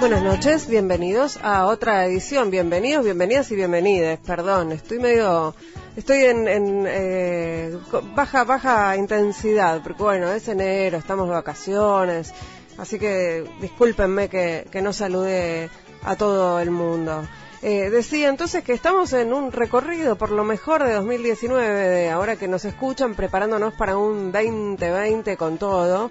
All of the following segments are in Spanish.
Buenas noches, bienvenidos a otra edición. Bienvenidos, bienvenidas y bienvenidas. Perdón, estoy medio, estoy en, en eh, baja, baja intensidad, porque bueno, es enero, estamos de vacaciones, así que discúlpenme que, que no salude a todo el mundo. Eh, decía entonces que estamos en un recorrido por lo mejor de 2019, de ahora que nos escuchan, preparándonos para un 2020 con todo.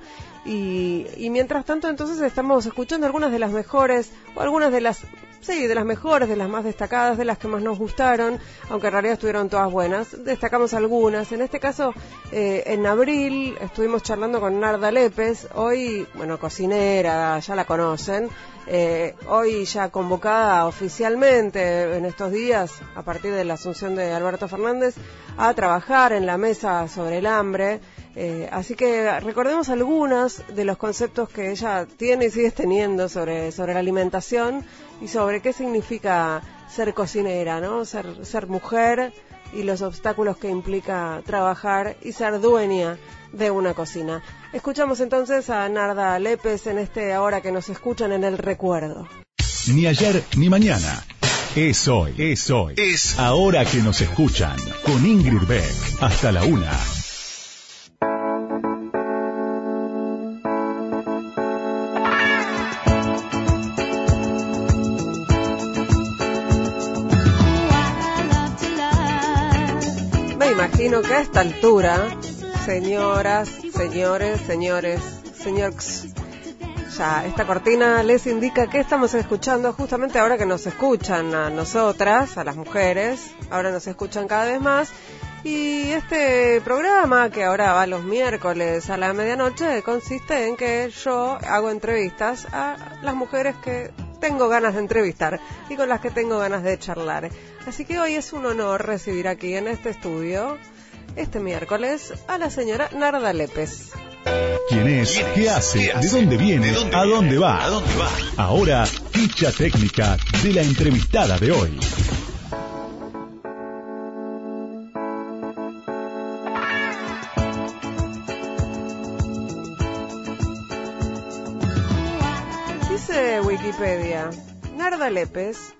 Y, y mientras tanto, entonces estamos escuchando algunas de las mejores, o algunas de las Sí, de las mejores, de las más destacadas, de las que más nos gustaron, aunque en realidad estuvieron todas buenas. Destacamos algunas. En este caso, eh, en abril estuvimos charlando con Narda Lépez, hoy, bueno, cocinera, ya la conocen, eh, hoy ya convocada oficialmente en estos días, a partir de la asunción de Alberto Fernández, a trabajar en la mesa sobre el hambre. Eh, así que recordemos algunos de los conceptos que ella tiene y sigue teniendo sobre, sobre la alimentación y sobre qué significa ser cocinera, ¿no? Ser, ser mujer y los obstáculos que implica trabajar y ser dueña de una cocina. Escuchamos entonces a Narda Lépez en este ahora que nos escuchan en el recuerdo. Ni ayer ni mañana. Es hoy, es hoy. Es ahora que nos escuchan. Con Ingrid Beck. Hasta la una. Imagino que a esta altura, señoras, señores, señores, señores, ya esta cortina les indica que estamos escuchando justamente ahora que nos escuchan a nosotras, a las mujeres, ahora nos escuchan cada vez más. Y este programa, que ahora va los miércoles a la medianoche, consiste en que yo hago entrevistas a las mujeres que tengo ganas de entrevistar y con las que tengo ganas de charlar. Así que hoy es un honor recibir aquí en este estudio, este miércoles, a la señora Narda Lépez. ¿Quién es? ¿Qué hace? ¿De dónde viene? ¿A dónde va? Ahora, ficha técnica de la entrevistada de hoy. Dice Wikipedia, Narda Lépez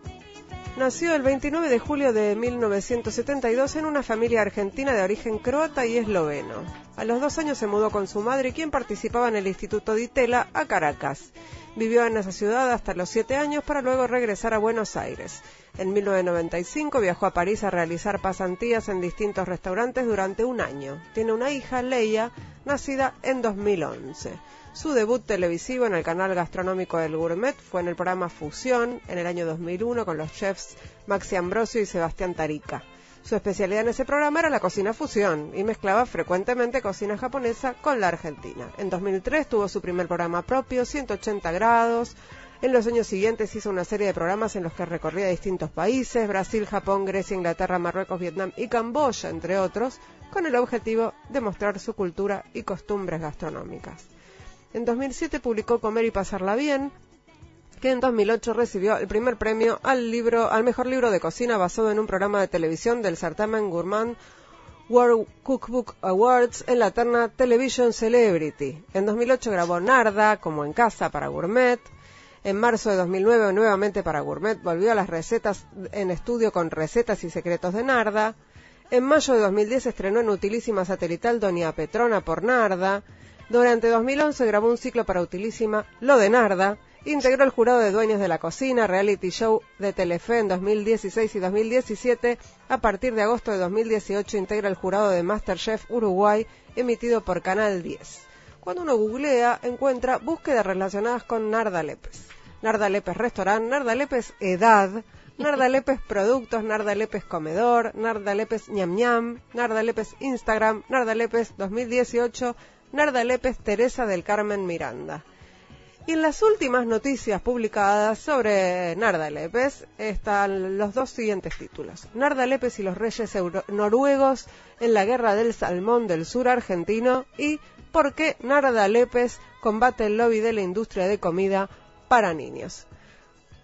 nació el 29 de julio de 1972 en una familia argentina de origen croata y esloveno. A los dos años se mudó con su madre, quien participaba en el Instituto de Itela, a Caracas. Vivió en esa ciudad hasta los siete años para luego regresar a Buenos Aires. En 1995 viajó a París a realizar pasantías en distintos restaurantes durante un año. Tiene una hija, Leia, nacida en 2011. Su debut televisivo en el canal gastronómico del Gourmet fue en el programa Fusión en el año 2001 con los chefs Maxi Ambrosio y Sebastián Tarica. Su especialidad en ese programa era la cocina fusión y mezclaba frecuentemente cocina japonesa con la argentina. En 2003 tuvo su primer programa propio, 180 grados. En los años siguientes hizo una serie de programas en los que recorría distintos países, Brasil, Japón, Grecia, Inglaterra, Marruecos, Vietnam y Camboya, entre otros, con el objetivo de mostrar su cultura y costumbres gastronómicas. En 2007 publicó Comer y pasarla bien, que en 2008 recibió el primer premio al libro al mejor libro de cocina basado en un programa de televisión del certamen Gourmand World Cookbook Awards en la terna Television Celebrity. En 2008 grabó Narda como en casa para Gourmet. En marzo de 2009 nuevamente para Gourmet volvió a las recetas en estudio con recetas y secretos de Narda. En mayo de 2010 estrenó en Utilísima Satelital Doña Petrona por Narda. Durante 2011 grabó un ciclo para Utilísima Lo de Narda. Integró el jurado de dueños de la cocina, reality show de Telefe en 2016 y 2017. A partir de agosto de 2018 integra el jurado de Masterchef Uruguay, emitido por Canal 10. Cuando uno googlea, encuentra búsquedas relacionadas con Narda Lépez. Narda Lépez Restaurant, Narda Lépez Edad, Narda Lépez Productos, Narda Lépez Comedor, Narda Lépez Ñam Ñam, Narda Lépez Instagram, Narda Lépez 2018, Narda Lépez Teresa del Carmen Miranda. Y en las últimas noticias publicadas sobre Narda Lépez están los dos siguientes títulos. Narda Lépez y los reyes noruegos en la guerra del salmón del sur argentino y por qué Narda Lépez combate el lobby de la industria de comida para niños.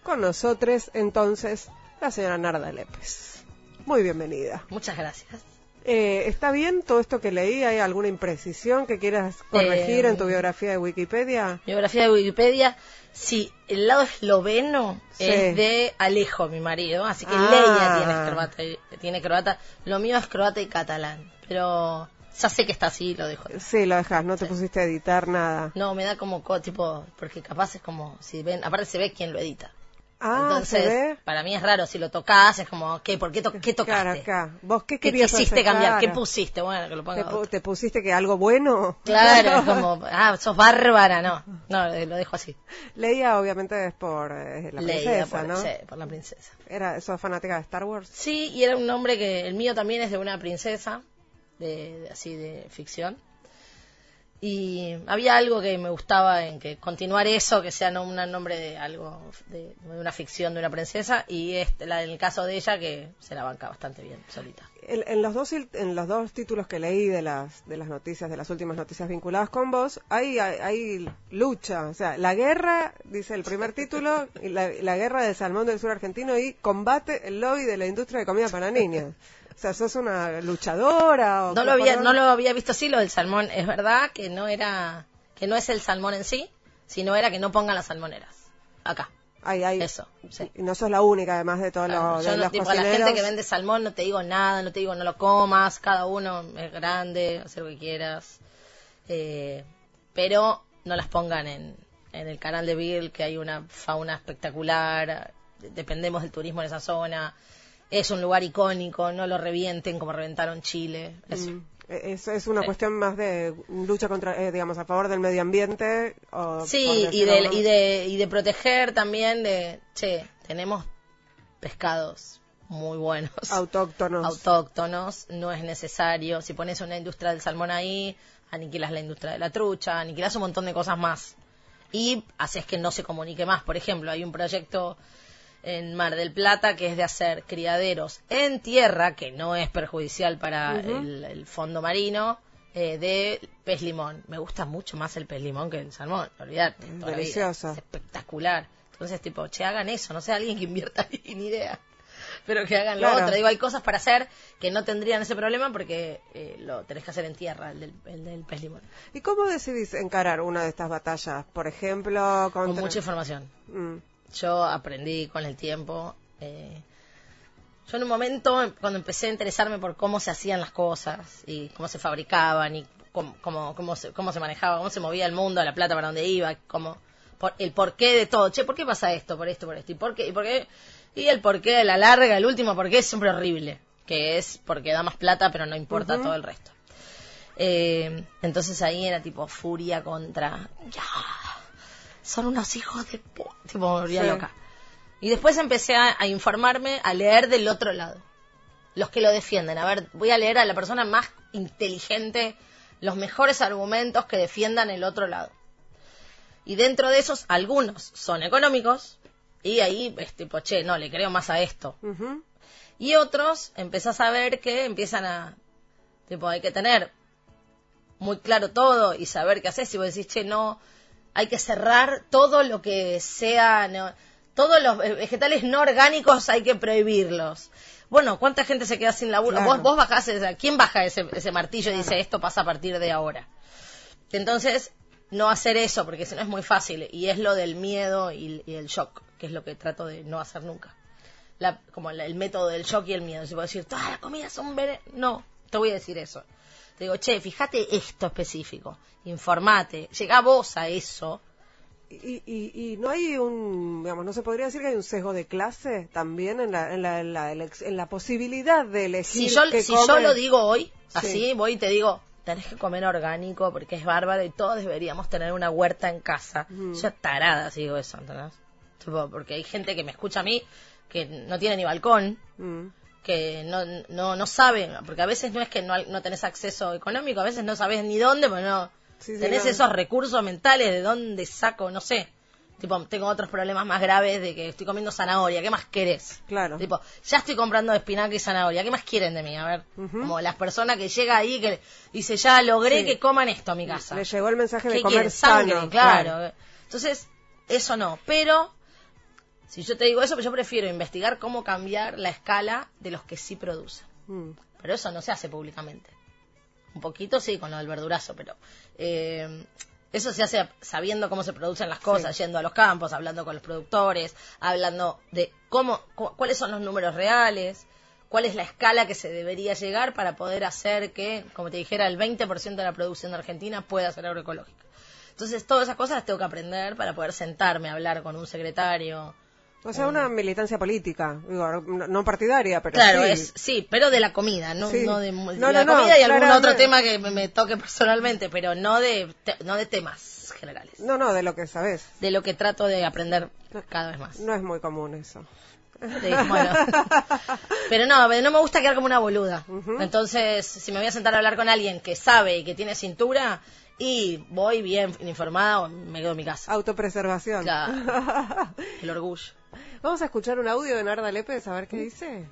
Con nosotros, entonces, la señora Narda Lépez. Muy bienvenida. Muchas gracias. Eh, ¿Está bien todo esto que leí? ¿Hay alguna imprecisión que quieras corregir Eh, en tu biografía de Wikipedia? Biografía de Wikipedia. Sí, el lado esloveno Sí. es de Alejo, mi marido. Así que Ah. Leia tiene croata, tiene croata. Lo mío es croata y catalán. Pero ya sé que está así, lo dejo. Sí, lo dejas, no te pusiste a editar nada. No, me da como co- tipo, porque capaz es como, si ven, aparte se ve quién lo edita. Ah, Entonces, ¿se ve? para mí es raro, si lo tocas es como, ¿qué? ¿Por qué, to- qué tocaste? Claro, acá. ¿Vos qué ¿Qué querías quisiste hacer? cambiar? ¿Qué pusiste? Bueno, que lo ponga ¿Te, pu- otro. te pusiste que algo bueno? Claro, es como, ah, sos bárbara, no. No, eh, lo dejo así. Leía, obviamente, es por eh, la princesa, por, ¿no? sí, por la princesa. Era, ¿Sos fanática de Star Wars? Sí, y era un nombre que, el mío también es de una princesa, de, de- así de ficción. Y había algo que me gustaba en que continuar eso, que sea no un nombre de algo, de, de una ficción de una princesa, y este, la, en el caso de ella que se la banca bastante bien solita. En, en los dos en los dos títulos que leí de las de las noticias de las últimas noticias vinculadas con vos hay hay, hay lucha o sea la guerra dice el primer título y la, la guerra del salmón del sur argentino y combate el lobby de la industria de comida para niños o sea sos una luchadora o No lo había, no lo había visto así lo del salmón. Es verdad que no era, que no es el salmón en sí, sino era que no pongan las salmoneras. Acá. hay, hay, Eso, sí. y no sos la única además de todos Claro, los yo de no, los tipo, a la gente que vende salmón no te digo nada, no te digo no lo comas, cada uno es grande, hacer lo que quieras. Eh, pero no las pongan en, en el canal de Bill, que hay una fauna espectacular, dependemos del turismo en esa zona, es un lugar icónico, no lo revienten como reventaron Chile. Eso. Mm, es, es una Sí. cuestión más de lucha contra eh, digamos a favor del medio ambiente o Sí, y de, y, de, y de proteger también de, che, tenemos pescados muy buenos. autóctonos autóctonos, no es necesario. Si pones una industria del salmón ahí, aniquilas la industria de la trucha, aniquilas un montón de cosas más. Y haces que no se comunique más. Por ejemplo, hay un proyecto en Mar del Plata que es de hacer criaderos en tierra, que no es perjudicial para el, el fondo marino, eh, de pez limón. Me gusta mucho más el pez limón que el salmón, la vida. delicioso. Es espectacular. Entonces, tipo, che, hagan eso, no sé, alguien que invierta ahí, ni idea. Pero que hagan lo otro. Digo, hay cosas para hacer que no tendrían ese problema porque eh, lo tenés que hacer en tierra, el del, el del pez limón. ¿Y cómo decidís encarar una de estas batallas? Por ejemplo, contra... Con mucha información. Mm, Yo aprendí con el tiempo. eh, yo en un momento, cuando empecé a interesarme por cómo se hacían las cosas y cómo se fabricaban y cómo, cómo, cómo, se, cómo se manejaba, cómo se movía el mundo, la plata para dónde iba, cómo, por, el porqué de todo. Che, ¿por qué pasa esto? Por esto, por esto. ¿Y por qué? ¿Y por qué? Y el porqué de la larga, el último porqué es siempre horrible. Que es porque da más plata, pero no importa todo el resto. Eh, entonces ahí era tipo furia contra. Ya. Son unos hijos de. pu-". Tipo, Sí. loca. Y después empecé a, a informarme, a leer del otro lado. Los que lo defienden. A ver, voy a leer a la persona más inteligente, los mejores argumentos que defiendan el otro lado. Y dentro de esos, algunos son económicos. Y ahí es tipo, che, no, le creo más a esto. Y otros empezás a ver que empiezan a. Tipo, hay que tener muy claro todo y saber qué haces. Si vos decís, che, no, hay que cerrar todo lo que sea. no, todos los vegetales no orgánicos hay que prohibirlos. Bueno, ¿cuánta gente se queda sin laburo? Claro. Vos, vos bajás, ¿quién baja ese, ese martillo y dice esto pasa a partir de ahora? Entonces, no hacer eso, porque si no es muy fácil. Y es lo del miedo y, y el shock, que es lo que trato de no hacer nunca. La- como la- el método del shock y el miedo. Si puedo decir, todas las comidas son vene-". No, te voy a decir eso. Te digo, che, fíjate esto específico. Informate. Llegá vos a eso. Y, y, y no hay un, digamos, no se podría decir que hay un sesgo de clase también en la, en la, en la, en la posibilidad de elegir. Si yo, si yo lo digo hoy, Sí. así, voy y te digo, tenés que comer orgánico porque es bárbaro y todos deberíamos tener una huerta en casa. Mm. Yo tarada si digo eso, ¿entendés? Tipo, porque hay gente que me escucha a mí que no tiene ni balcón, Mm, que no, no, no sabe, porque a veces no es que no, no tenés acceso económico, a veces no sabes ni dónde, pero no Sí, sí, tenés esos recursos mentales de dónde saco, no sé. Tipo, tengo otros problemas más graves de que estoy comiendo zanahoria, ¿qué más querés? Claro. Tipo, ya estoy comprando espinaca y zanahoria, ¿qué más quieren de mí? A ver, como las personas que llega ahí que dice, ya logré Sí. que coman esto a mi casa. Le llegó el mensaje de ¿Qué comer quieren? Sangre, sano. claro. Entonces, eso no. Pero, si yo te digo eso, pues yo prefiero investigar cómo cambiar la escala de los que sí producen. Mm. pero eso no se hace públicamente. Un poquito sí, con lo del verdurazo, pero eh, eso se hace sabiendo cómo se producen las cosas, yendo a los campos, hablando con los productores, hablando de cómo, cuáles son los números reales, cuál es la escala que se debería llegar para poder hacer que, como te dijera, el 20% de la producción de Argentina pueda ser agroecológica. Entonces, todas esas cosas las tengo que aprender para poder sentarme a hablar con un secretario, o sea, una militancia política, digo, no partidaria, pero claro, sí. Es, sí, pero de la comida, no, no de, la comida y algún otro tema que me, toque personalmente, pero no de, no de temas generales. No, no, de lo que sabes. De lo que trato de aprender cada vez más. No es muy común eso. Bueno. Pero no, no me gusta quedar como una boluda. Entonces, si me voy a sentar a hablar con alguien que sabe y que tiene cintura, y voy bien informada o me quedo en mi casa. Autopreservación. Claro. El orgullo. Vamos a escuchar un audio de Narda Lépez a ver qué dice.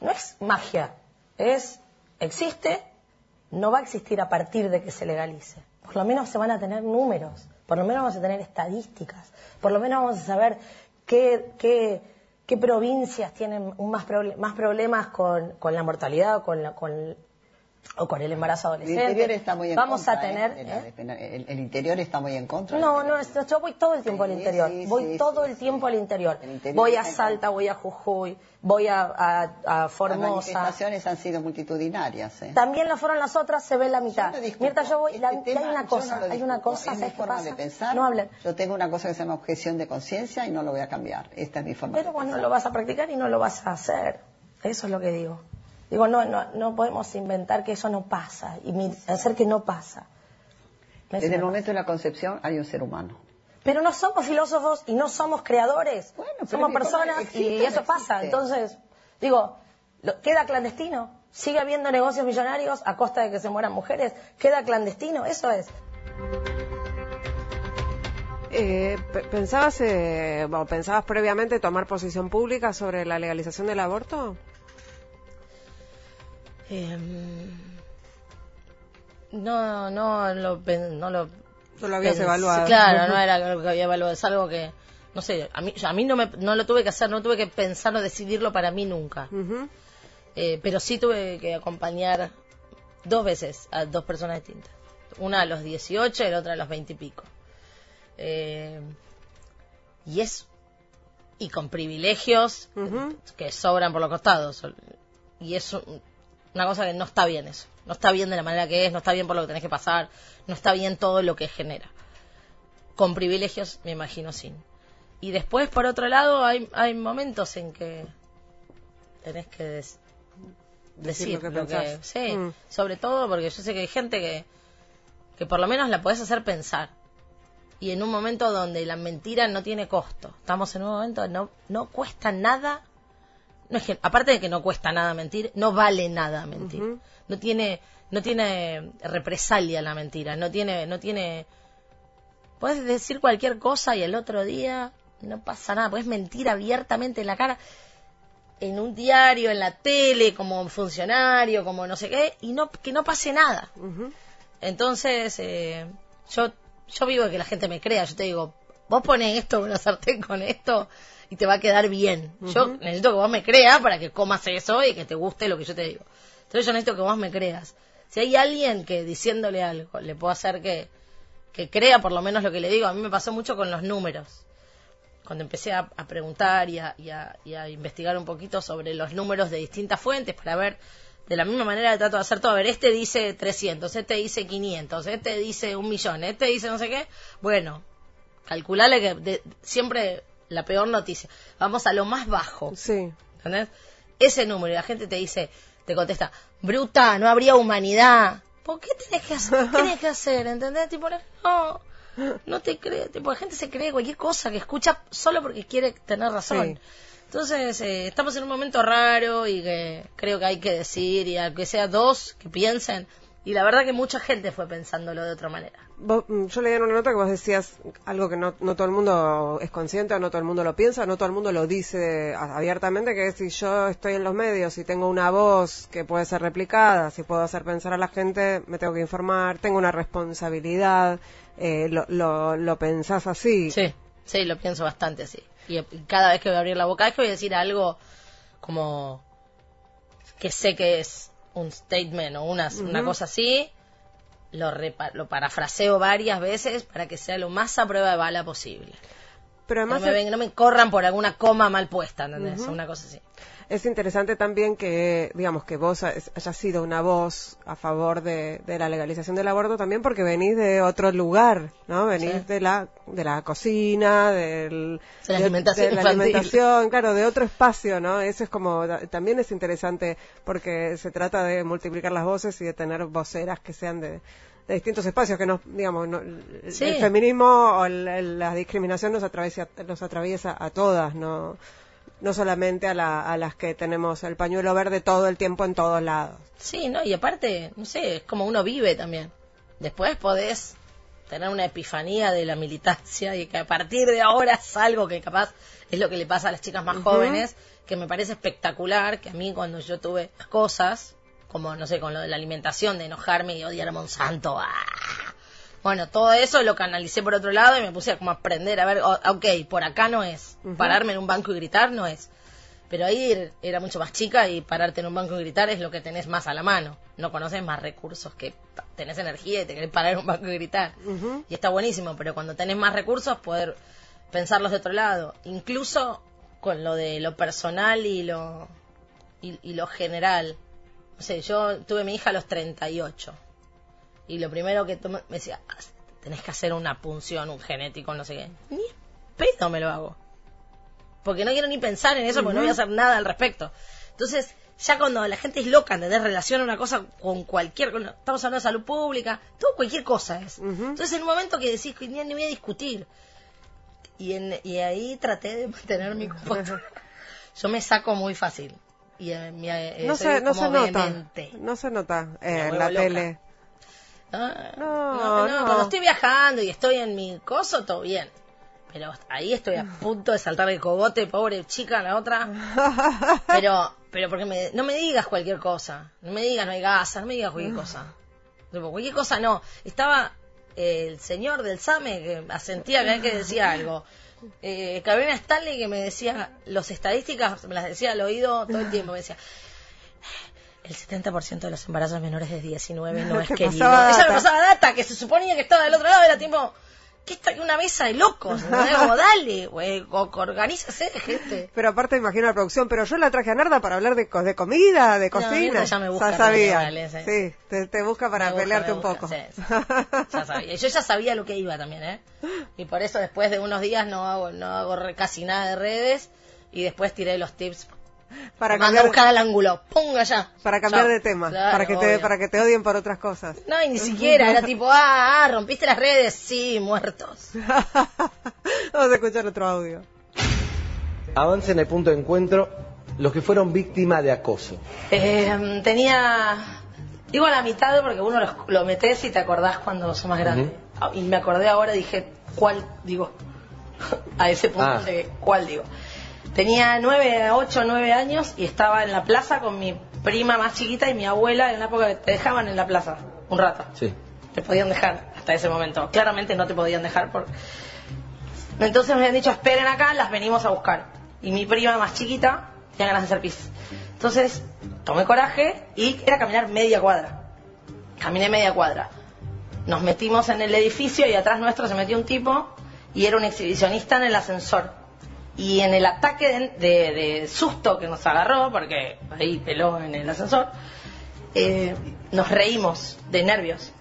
No es magia, es existe, no va a existir a partir de que se legalice. Por lo menos se van a tener números, por lo menos vamos a tener estadísticas, por lo menos vamos a saber qué, qué, qué provincias tienen más, más problemas con, con la mortalidad, con, la, con o con el embarazo adolescente. El interior está muy en Vamos contra, a tener. ¿eh? El, interior está muy en contra. No, no, yo voy todo el tiempo al interior. voy todo el tiempo al interior. Voy a Salta, voy a Jujuy, voy a, a, Formosa. Las manifestaciones han sido multitudinarias. ¿eh? También las fueron las otras, se ve la mitad. Mientras yo voy, este hay una cosa, hay una cosa, es mi forma de pensar. No hablen. Yo tengo una cosa que se llama objeción de conciencia y no lo voy a cambiar. Esta es mi forma Pero bueno, lo vas a practicar y no lo vas a hacer. Eso es lo que digo. Digo, no, no, no podemos inventar que eso no pasa y hacer que no pasa. Desde el momento de la concepción hay un ser humano. Pero no somos filósofos y no somos creadores. Bueno, somos personas y eso pasa. Entonces, digo, queda clandestino. Sigue habiendo negocios millonarios a costa de que se mueran mujeres. Queda clandestino, eso es. Eh, ¿Pensabas eh, pensabas previamente tomar posición pública sobre la legalización del aborto? Em, no, no lo, no lo, no lo habías evaluado. Claro, no era algo que había evaluado, es algo que, no sé, a mí, a mí no, me, no lo tuve que hacer, no tuve que pensar o decidirlo para mí nunca. Eh, pero sí tuve que acompañar dos veces a dos personas distintas. Una a los 18 y la otra a los 20 y pico. Eh, y es. Y con privilegios que sobran por los costados. Y es una cosa que no está bien eso. No está bien de la manera que es, no está bien por lo que tenés que pasar, no está bien todo lo que genera. Con privilegios, me imagino, sin. Y después, por otro lado, hay, hay momentos en que tenés que decir, lo que, sí, mm. sobre todo porque yo sé que hay gente que, que por lo menos la podés hacer pensar. Y en un momento donde la mentira no tiene costo. Estamos en un momento donde no, no cuesta nada no es que, aparte de que no cuesta nada mentir, no vale nada mentir. No tiene, no tiene represalia la mentira, no tiene, no tiene, puedes decir cualquier cosa y el otro día no pasa nada, puedes mentir abiertamente en la cara, en un diario, en la tele, como funcionario, como no sé qué, y no, que no pase nada. Entonces, eh, yo, yo vivo de que la gente me crea, yo te digo, vos pones esto en la sartén con esto, y te va a quedar bien. Yo necesito que vos me creas para que comas eso y que te guste lo que yo te digo. Entonces yo necesito que vos me creas. Si hay alguien que diciéndole algo le puedo hacer que, que crea por lo menos lo que le digo, a mí me pasó mucho con los números. Cuando empecé a, preguntar y a, y, a, investigar un poquito sobre los números de distintas fuentes para ver de la misma manera trato de hacer todo. A ver, este dice 300, este dice 500, este dice un millón, este dice no sé qué. Bueno, calcularle que siempre la peor noticia. Vamos a lo más bajo. Sí. ¿Entendés? Ese número, y la gente te dice, te contesta, bruta, no habría humanidad. ¿Por qué tenés que hacer? ¿Qué tenés que hacer? ¿Entendés? Tipo, no, no te crees. Tipo, la gente se cree cualquier cosa que escucha solo porque quiere tener razón. Entonces, eh, estamos en un momento raro y que creo que hay que decir, y aunque sea dos que piensen, y la verdad que mucha gente fue pensándolo de otra manera. Mm, yo leí en una nota que vos decías algo que no, no todo el mundo es consciente, o no todo el mundo lo piensa, no todo el mundo lo dice abiertamente, que si yo estoy en los medios y tengo una voz que puede ser replicada, si puedo hacer pensar a la gente, me tengo que informar, tengo una responsabilidad, eh, lo, lo, lo pensás así. Sí, sí, lo pienso bastante así. Y, cada vez que voy a abrir la boca es que voy a decir algo como que sé que es un statement o una, una cosa así, lo, repa- lo parafraseo varias veces para que sea lo más a prueba de bala posible. Pero No además me, ven- no me corran por alguna coma mal puesta, ¿entendés? Una cosa así. Es interesante también que, digamos, que vos ha- hayas sido una voz a favor de, de la legalización del aborto también porque venís de otro lugar, ¿no? Venís Sí. de la de la cocina, del, De la alimentación de la alimentación, claro, de otro espacio, ¿no? Eso es como, ta- también es interesante porque se trata de multiplicar las voces y de tener voceras que sean de, de distintos espacios que no, digamos, no- Sí. el feminismo o el- el- la discriminación nos atraviesa, nos atraviesa a todas, ¿no? No solamente a, la- a las que tenemos el pañuelo verde todo el tiempo en todos lados. Sí, ¿no? Y aparte, no sé, es como uno vive también. Después podés tener una epifanía de la militancia y que a partir de ahora es algo que capaz es lo que le pasa a las chicas más jóvenes, que me parece espectacular, que a mí cuando yo tuve cosas, como, no sé, con lo de la alimentación, de enojarme y odiar a Monsanto, ¡ah! Bueno, todo eso lo canalicé por otro lado y me puse a como aprender a ver, ok, por acá no es, pararme en un banco y gritar no es. Pero ahí er- era mucho más chica y pararte en un banco y gritar es lo que tenés más a la mano. No conoces más recursos que tenés energía y te querés parar en un banco y gritar. Y está buenísimo, pero cuando tenés más recursos poder pensarlos de otro lado. Incluso con lo de lo personal y lo, y, y lo general. No sé, yo tuve mi hija a los 38. Y lo primero que me decía, "Ah, tenés que hacer una punción, un genético, no sé qué. Ni pedo me lo hago porque no quiero ni pensar en eso, porque no voy a hacer nada al respecto. Entonces, ya cuando la gente es loca, ¿entendés? Relaciona una cosa con cualquier, estamos hablando de salud pública, todo cualquier cosa es. Entonces, en un momento que decís que ni, ni voy a discutir, y, en, y ahí traté de mantener mi compostura. Yo me saco muy fácil. Y eh, mi- eh, no se, no se nota, no se nota eh, en la loca. tele. Ah, No, no, no, no. Cuando estoy viajando y estoy en mi coso, todo bien. Pero ahí estoy a punto de saltar el cogote, pobre chica, la otra. Pero, pero porque me, no me digas cualquier cosa. No me digas no hay gasa, no me digas cualquier cosa. Tipo, cualquier cosa no. Estaba eh, el señor del SAME que asentía cada que decía algo. Eh, Carolina Stanley que me decía, los estadísticas, me las decía al oído todo el tiempo, me decía, el 70% de los embarazos menores de 19 no es querido. Ella me pasaba data que se suponía que estaba del otro lado, era tipo, ¿qué está una mesa de locos? Como, dale, güey, organízase, gente. Pero aparte imagino la producción, pero yo la traje a Narda para hablar de, co- de comida, de cocina. Ya me busca Ya sabía. sí. te, te busca para busca, pelearte un poco. sí, sí. Ya sabía. Yo ya sabía lo que iba también, ¿eh? Y por eso después de unos días no hago, no hago casi nada de redes y después tiré los tips. Para Manda a cambiar, buscar al ángulo, ponga ya. para cambiar Chao. de tema, Claro, para que te para que te odien por otras cosas. No, y ni siquiera, era tipo, ah, ah, rompiste las redes, sí, muertos. Vamos a escuchar otro audio. Avance en el punto de encuentro los que fueron víctimas de acoso. Eh, tenía. Digo a la mitad porque uno lo, lo metes y te acordás cuando sos más grande. Ah, Y me acordé ahora, dije, ¿cuál digo? a ese punto Ah. llegué, ¿cuál digo? Tenía nueve, ocho, nueve años y estaba en la plaza con mi prima más chiquita y mi abuela en la época que te dejaban en la plaza un rato. Sí. Te podían dejar hasta ese momento. Claramente no te podían dejar por... Entonces me habían dicho, esperen acá, las venimos a buscar. Y mi prima más chiquita tenía ganas de hacer pis. Entonces tomé coraje y era caminar media cuadra. Caminé media cuadra. Nos metimos en el edificio y atrás nuestro se metió un tipo y era un exhibicionista en el ascensor. Y en el ataque de, de- de susto que nos agarró, porque ahí peló en el ascensor, eh, nos reímos de nervios.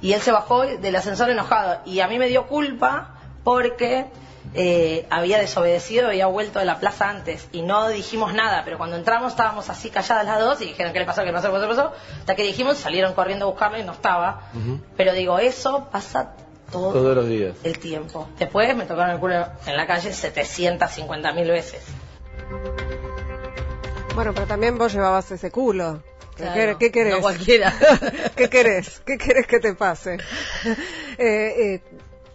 Y él se bajó del ascensor enojado. Y a mí me dio culpa porque eh, había desobedecido, había vuelto de la plaza antes. Y no dijimos nada, pero cuando entramos estábamos así calladas las dos y dijeron qué le pasó, qué le pasó, qué le pasó. Hasta que dijimos, salieron corriendo a buscarlo y no estaba. Pero digo, eso pasa todo, Todos los días. el tiempo. Después me tocaron el culo en la calle 750 mil veces. Bueno, pero también vos llevabas ese culo. ¿Qué, Claro, querés- qué querés? no cualquiera. ¿Qué querés? ¿Qué querés que te pase? eh, eh,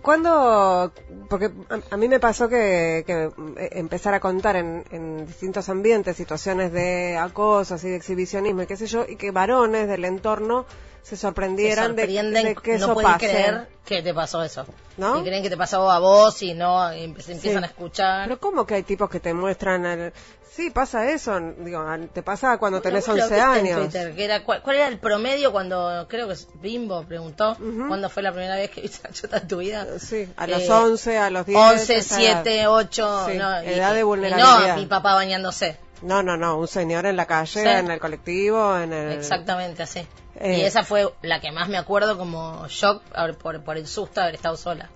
¿Cuándo? Porque a, a mí me pasó que, que eh, empezar a contar en, en distintos ambientes situaciones de acoso, así de exhibicionismo y qué sé yo, y que varones del entorno se sorprendieran de, sorprenden, de que no eso pueden pase. creer que te pasó eso. ¿No? Y creen que te pasó a vos y no, y se empiezan Sí. a escuchar. Pero ¿cómo que hay tipos que te muestran el... Sí, pasa eso, digo, te pasa cuando tenés Bueno, vos 11 lo viste en años. Twitter, que era, ¿cuál, cuál era el promedio cuando, creo que Bimbo preguntó, Ujú. ¿cuándo fue la primera vez que viste a Chota en tu vida? Sí, a los Eh, 11, a los 10. 11, esa edad. 7, 8, Sí, no, y- edad de vulnerabilidad. no, mi papá bañándose. No, no, no, un señor en la calle, Sí. en el colectivo, en el... Exactamente así. Eh. Y esa fue la que más me acuerdo como shock por, por el susto de haber estado sola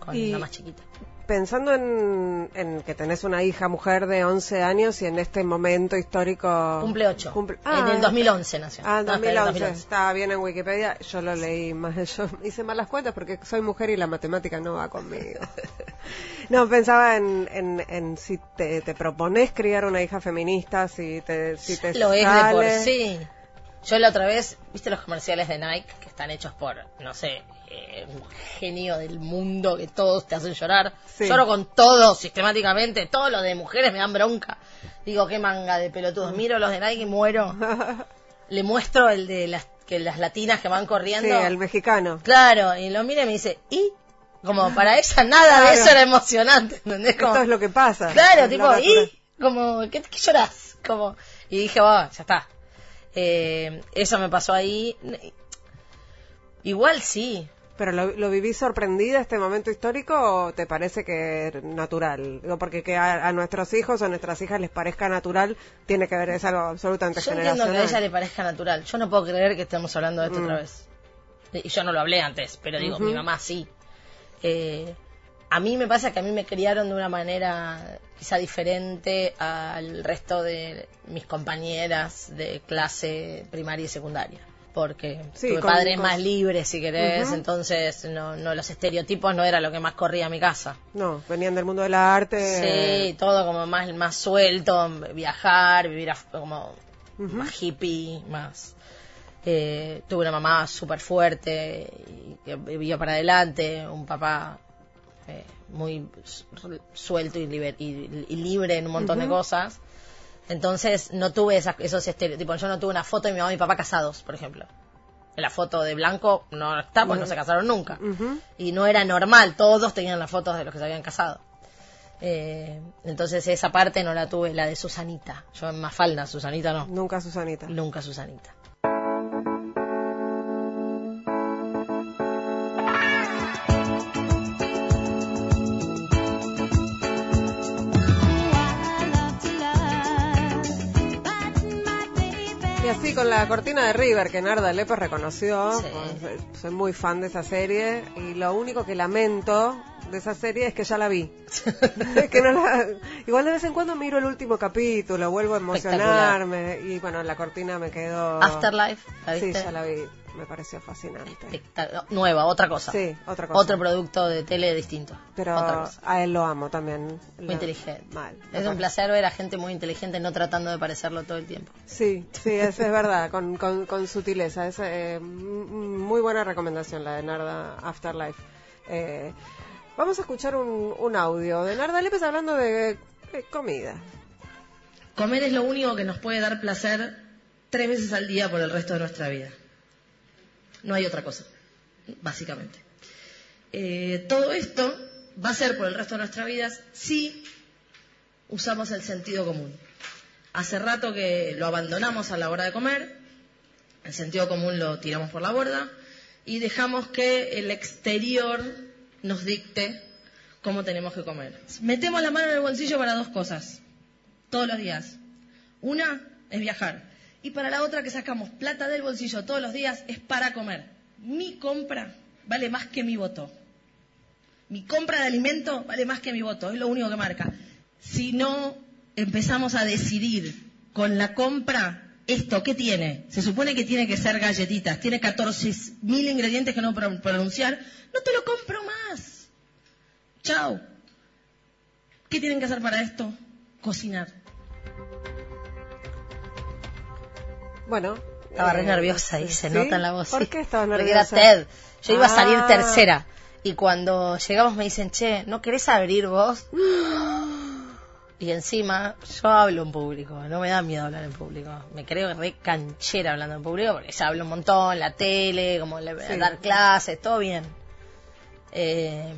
con Y- la más chiquita. Pensando en, en que tenés una hija mujer de 11 años y en este momento histórico... Cumple 8. Cumple- en el 2011 nació. Ah, en No, espera, en 2011. Estaba bien en Wikipedia. Yo lo leí más. Yo hice malas cuentas porque soy mujer y la matemática no va conmigo. no, pensaba en, en, en si te, te propones criar una hija feminista, si te, si te Lo es de por sí. Yo la otra vez, ¿viste los comerciales de Nike que están hechos por, no sé, eh, un genio del mundo que todos te hacen llorar? Sí. Lloro con todo sistemáticamente, todo lo de mujeres me dan bronca. Digo, qué manga de pelotudos. Miro los de Nike y muero. Le muestro el de las, que las latinas que van Sí, corriendo. el mexicano. Claro, y lo mira y me dice, ¿y? Como para ella nada de eso era emocionante, ¿entendés? Como- Esto es lo que pasa. Claro, tipo. ¿y? Como, ¿qué, qué llorás? Como, y dije, va, ya está. Eh, eso me pasó ahí. Igual sí. ¿Pero lo, lo vivís sorprendida este momento histórico o te parece que es natural? Digo, porque que a, a nuestros hijos o a nuestras hijas les parezca natural tiene que ver, es algo absolutamente Yo entiendo que a generacional. ella le parezca natural. Yo no puedo creer que estemos hablando de esto Mm. otra vez. Y yo no lo hablé antes, pero digo, mi mamá sí. Eh, a mí me pasa que a mí me criaron de una manera quizá diferente al resto de mis compañeras de clase primaria y secundaria. Porque Sí, tuve con- padres con- más libres, si querés, entonces no, no los estereotipos no era lo que más corría a mi casa. No, venían del mundo del arte. Sí, todo como más, más suelto, viajar, vivir af- como más hippie, más... eh, tuve una mamá súper fuerte y que vivía para adelante, un papá eh, muy su- suelto y, liber- y- y libre en un montón de cosas. Entonces no tuve esas, esos estereotipos. Yo no tuve una foto de mi mamá y mi papá casados, por ejemplo. La foto de blanco no está, pues no se casaron nunca. Y no era normal, todos tenían las fotos de los que se habían casado. Eh, entonces esa parte no la tuve, la de Susanita. Yo en Mafalda, Susanita no. Nunca Susanita. Nunca Susanita. Y así con la cortina de River que Narda Lepes reconoció, Sí. pues, eh, soy muy fan de esa serie y lo único que lamento de esa serie es que ya la vi. que no la- igual de vez en cuando miro el último capítulo, vuelvo a emocionarme y bueno, la cortina me quedó... Afterlife, ¿la Sí, viste? ya la vi, me pareció fascinante. Nueva, otra cosa. Sí, otra cosa. Otro producto de tele distinto. Pero Otra cosa. a él lo amo también. Muy inteligente. Mal. Es parece. un placer ver a gente muy inteligente no tratando de parecerlo todo el tiempo. Sí, sí, es, es verdad, con, con, con sutileza. Es eh, muy buena recomendación la de Narda Afterlife. Eh, vamos a escuchar un, un audio de Narda Lépez hablando de eh, comida. Comer es lo único que nos puede dar placer tres veces al día por el resto de nuestra vida. No hay otra cosa, básicamente. Eh, todo esto va a ser por el resto de nuestras vidas si usamos el sentido común. Hace rato que lo abandonamos a la hora de comer, el sentido común lo tiramos por la borda y dejamos que el exterior nos dicte cómo tenemos que comer. Metemos la mano en el bolsillo para dos cosas todos los días. Una es viajar. Y para la otra que sacamos plata del bolsillo todos los días es para comer. Mi compra vale más que mi voto. Mi compra de alimento vale más que mi voto. Es lo único que marca. Si no empezamos a decidir con la compra, esto, ¿qué tiene? Se supone que tiene que ser galletitas. Tiene 14.000 ingredientes que no puedo pronunciar. No te lo compro más. Chao. ¿Qué tienen que hacer para esto? Cocinar. Bueno. Estaba re eh, nerviosa y se ¿sí? nota en la voz. ¿Por qué Porque nerviosa? era TED. Yo iba a salir Ah. tercera. Y cuando llegamos me dicen, che, ¿no querés abrir vos? Y encima, yo hablo en público, no me da miedo hablar en público. Me creo re canchera hablando en público porque ya hablo un montón, la tele, como le, Sí. dar clases, todo bien. Eh,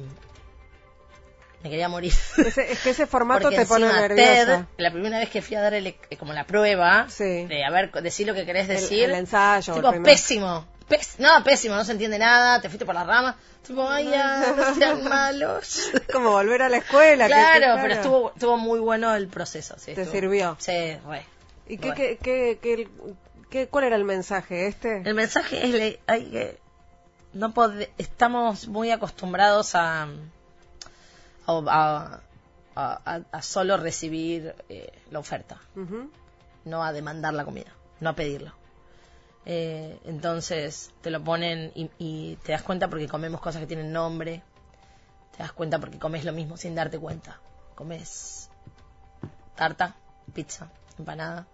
me quería morir. Ese- es que ese formato Porque te pone nerviosa. TED, la primera vez que fui a dar el, como la prueba, Sí. de a ver, decir lo que querés decir. el ensayo, Tipo, el pésimo. Pés- no, pésimo, no se entiende nada, te fuiste por las ramas. Tipo, ay, ya, no sean malos. Como volver a la escuela. que- claro, que- pero estuvo, estuvo muy bueno el proceso. Sí, Te estuvo- sirvió. Sí, re. ¿Y qué, re. qué, qué, qué- qué- cuál era el mensaje este? El mensaje es le- hay que no pode- estamos muy acostumbrados a a, a- solo recibir eh, la oferta, no a demandar la comida, no a pedirlo. Eh, entonces te lo ponen y, y te das cuenta porque comemos cosas que tienen nombre, te das cuenta porque comes lo mismo sin darte cuenta. Comes tarta, pizza, empanada,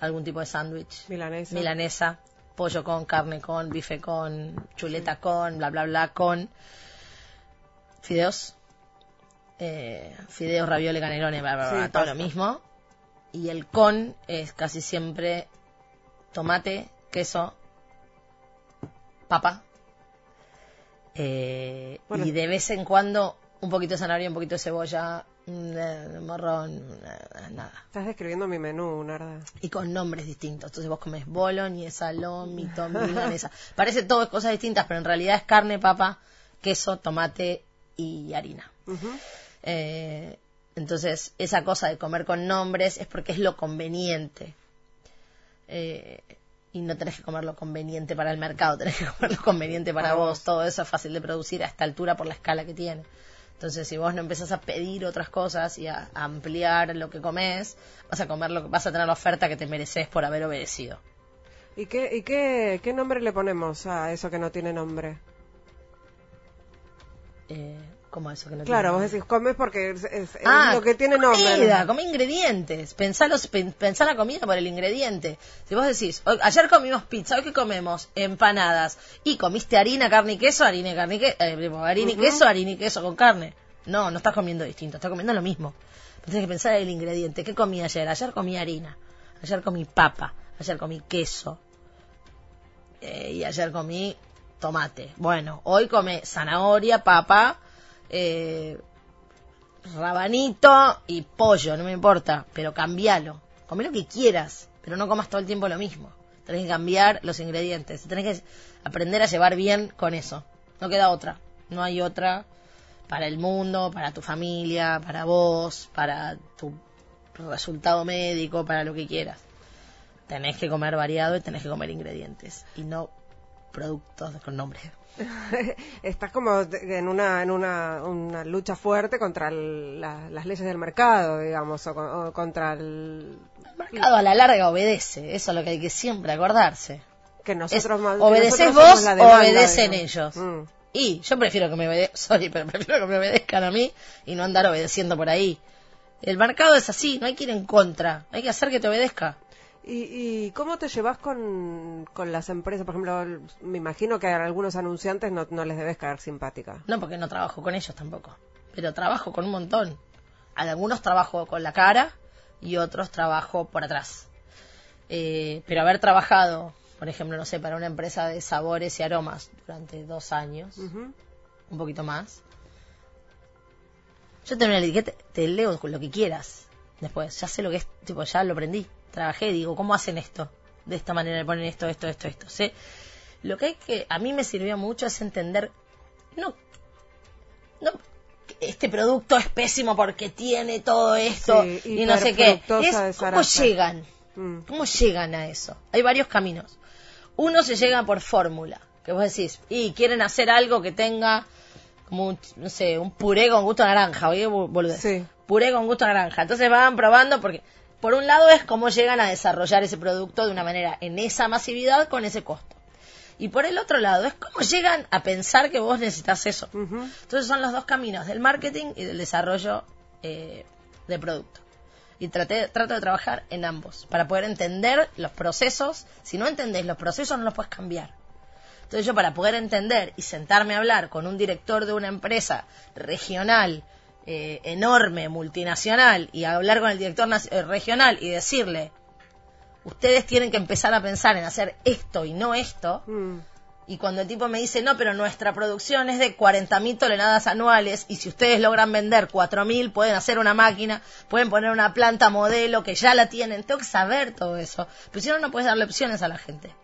algún tipo de sándwich, Milanesa. milanesa, pollo con, carne con, bife con, chuleta con, bla, bla, bla, con, fideos, eh, fideos, ravioli, canelones, bla, bla, Sí, bla, todo pasta. lo mismo. Y el con es casi siempre tomate, queso, papa. eh, Bueno. Y de vez en cuando un poquito de zanahoria, un poquito de cebolla, eh, morrón, eh, nada Estás describiendo mi menú, Narda. y con nombres distintos. Entonces vos comes boloñesa, lomito, milanesa. Parece todo cosas distintas, pero en realidad es carne, papa, queso, tomate y harina. Eh, entonces, esa cosa de comer con nombres es porque es lo conveniente. Eh, y no tenés que comer lo conveniente para el mercado, tenés que comer lo conveniente para vos. vos. Todo eso es fácil de producir a esta altura por la escala que tiene. Entonces, si vos no empezás a pedir otras cosas y a, a ampliar lo que comes, vas a comer lo que vas a tener la oferta que te mereces por haber obedecido. ¿Y, qué, y qué, qué nombre le ponemos a eso que no tiene nombre? Eh, ¿Cómo eso que no Claro, tiene vos decís, comes porque es, es- es Ah, lo que tiene nombre. Comida, come ingredientes. Pensá, los, pensá la comida por el ingrediente. Si vos decís, "Hoy- ayer comimos pizza, hoy que comemos empanadas y comiste harina, carne y queso, harina y carne y queso, harina y queso, harina y queso con carne. No, no estás comiendo distinto, estás comiendo lo mismo. Tienes que pensar en el ingrediente. ¿Qué comí ayer? Ayer comí harina, ayer comí papa, ayer comí queso eh, y ayer comí tomate. Bueno, hoy come zanahoria, papa, eh, rabanito y pollo, no me importa, pero cambialo. Come lo que quieras, pero no comas todo el tiempo lo mismo. Tenés que cambiar los ingredientes, tenés que aprender a llevar bien con eso. No queda otra, no hay otra para el mundo, para tu familia, para vos, para tu resultado médico, para lo que quieras. Tenés que comer variado y tenés que comer ingredientes y no productos con nombre. Estás como en una en una, una lucha fuerte contra el- la- las leyes del mercado, digamos, o, con- o contra el El mercado a la larga obedece, eso es lo que hay que siempre acordarse. que nosotros obedeces vos demanda, obedecen digamos. ellos. Mm. Y yo prefiero que me obedezcan, sorry, pero prefiero que me obedezcan a mí y no andar obedeciendo por ahí. El mercado es así, no hay que ir en contra, hay que hacer que te obedezca. ¿Y, y cómo te llevas con, con las empresas? Por ejemplo, me imagino que a algunos anunciantes no, no les debes caer simpática. No porque no trabajo con ellos tampoco, pero trabajo con un montón. Algunos trabajo con la cara y otros trabajo por atrás. Eh, pero haber trabajado, por ejemplo, no sé, para una empresa de sabores y aromas durante dos años, un poquito más. Yo terminé la etiqueta, te leo lo que quieras. Después, ya sé lo que es, tipo, ya lo aprendí. Trabajé, digo, ¿cómo hacen esto? De esta manera le ponen esto, esto, esto, esto. Sé. Lo que hay que, a mí me sirvió mucho es entender, no, no, este producto es pésimo porque tiene todo esto Sí, y no sé qué. Es cómo llegan. Mm. ¿Cómo llegan a eso? Hay varios caminos. Uno se llega por fórmula, que vos decís, y quieren hacer algo que tenga como un, no sé, un puré con gusto a naranja, oye, bol- boludez. Sí. Puré con gusto a naranja. Entonces van probando porque, por un lado, es cómo llegan a desarrollar ese producto de una manera en esa masividad con ese costo. Y por el otro lado, es cómo llegan a pensar que vos necesitas eso. Entonces son los dos caminos, del marketing y del desarrollo eh, de producto. Y traté, trato de trabajar en ambos, para poder entender los procesos. Si no entendés los procesos, no los puedes cambiar. Entonces yo para poder entender y sentarme a hablar con un director de una empresa regional eh, enorme, multinacional, y hablar con el director eh, regional y decirle, ustedes tienen que empezar a pensar en hacer esto y no esto, Mm. y cuando el tipo me dice, no, pero nuestra producción es de 40.000 toneladas anuales y si ustedes logran vender 4.000 pueden hacer una máquina, pueden poner una planta modelo que ya la tienen. Tengo que saber todo eso. Pero si no, no puedes darle opciones a la gente.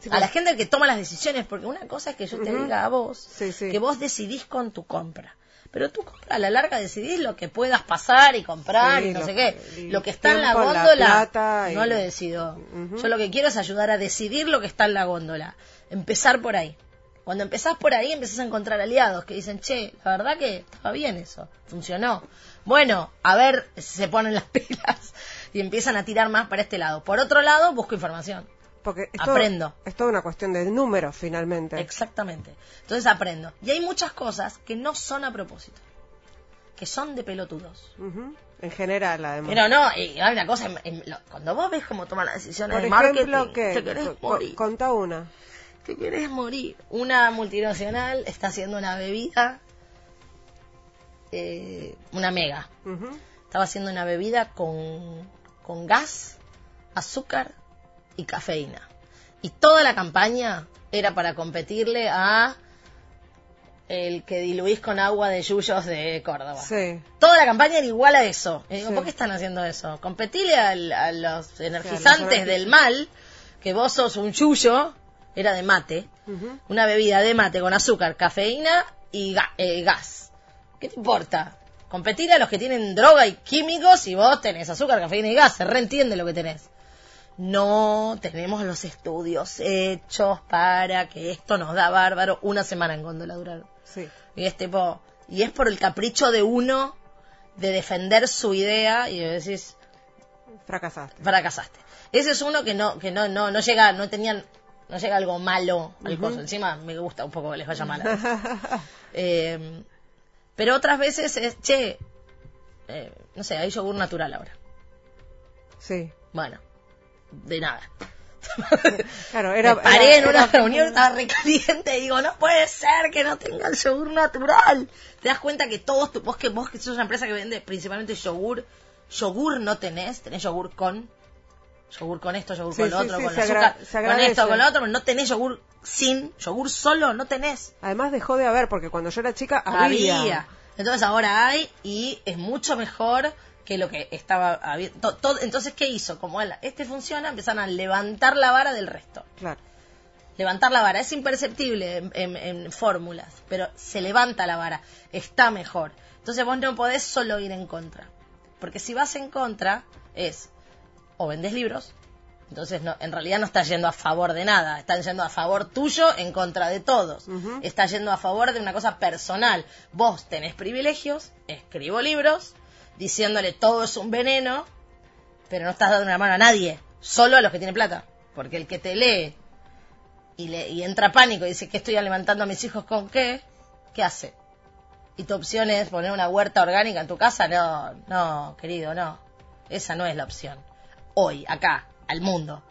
Sí, a la pues- gente que toma las decisiones, porque una cosa es que yo te diga a vos Sí, sí. que vos decidís con tu compra. Pero tú compra a la larga decidís lo que puedas pasar y comprar Sí, y no lo- sé qué. Lo que está en la góndola y- no lo decido. Ujú. Yo lo que quiero es ayudar a decidir lo que está en la góndola. Empezar por ahí. Cuando empezás por ahí, empezás a encontrar aliados que dicen, che, la verdad que estaba bien eso, funcionó. Bueno, a ver si se ponen las pilas y empiezan a tirar más para este lado. Por otro lado, busco información. Porque es todo- Aprendo. es toda una cuestión de números, finalmente. Exactamente. Entonces aprendo. Y hay muchas cosas que no son a propósito, que son de pelotudos. En general, además. Pero no, y hay una cosa, en- en lo- cuando vos ves cómo toman las decisiones Por de ejemplo, ¿qué? te querés morir. Contá una. Te querés morir. Una multinacional está haciendo una bebida, eh, una mega. Estaba haciendo una bebida con, con gas, azúcar y cafeína. Y toda la campaña era para competirle a el que diluís con agua de yuyos de Córdoba. Sí. Toda la campaña era igual a eso. Y digo, Sí. ¿por qué están haciendo eso? Competirle al- a los energizantes del mal, que vos sos un yuyo, era de mate, una bebida de mate con azúcar, cafeína y ga- eh, gas. ¿Qué te importa? Competir a los que tienen droga y químicos y vos tenés azúcar, cafeína y gas. Se reentiende lo que tenés. No tenemos los estudios hechos para que esto nos da bárbaro. Una semana en góndola duraron. Sí. Y es tipo, y es por el capricho de uno de defender su idea y decís, Fracasaste. fracasaste. Ese es uno que no, que no, no, no llega, no tenían, no llega algo malo al coso. Encima me gusta un poco que les vaya mal. Eh, pero otras veces es, che, eh, no sé, hay yogur natural ahora. Sí. Bueno, de nada. Claro, era. me paré era- en una era- reunión, estaba recaliente y digo, no puede ser que no tenga el yogur natural. Te das cuenta que todos, tu- vos que vos que sos una empresa que vende principalmente yogur, yogur no tenés, tenés yogur con, yogur con esto, yogur Sí, con lo sí, otro, sí, con azúcar, con esto, con lo otro, pero no tenés yogur sin, yogur solo, no tenés. Además dejó de haber, porque cuando yo era chica había. Había. Entonces ahora hay y es mucho mejor que lo que estaba habi- to- todo- entonces, ¿qué hizo? Como él, este funciona, empezaron a levantar la vara del resto. Claro. Levantar la vara es imperceptible en, en- en fórmulas, pero se levanta la vara, está mejor. Entonces vos no podés solo ir en contra. Porque si vas en contra, es o vendés libros, entonces no, en realidad no estás yendo a favor de nada, están yendo a favor tuyo en contra de todos. Ujú. Estás yendo a favor de una cosa personal. Vos tenés privilegios, escribo libros, diciéndole todo es un veneno, pero no estás dando una mano a nadie, solo a los que tienen plata. Porque el que te lee y, le, y entra pánico y dice que estoy levantando a mis hijos con qué, ¿qué hace? Y tu opción es poner una huerta orgánica en tu casa, no, no, querido, no. Esa no es la opción. Hoy, acá, al mundo.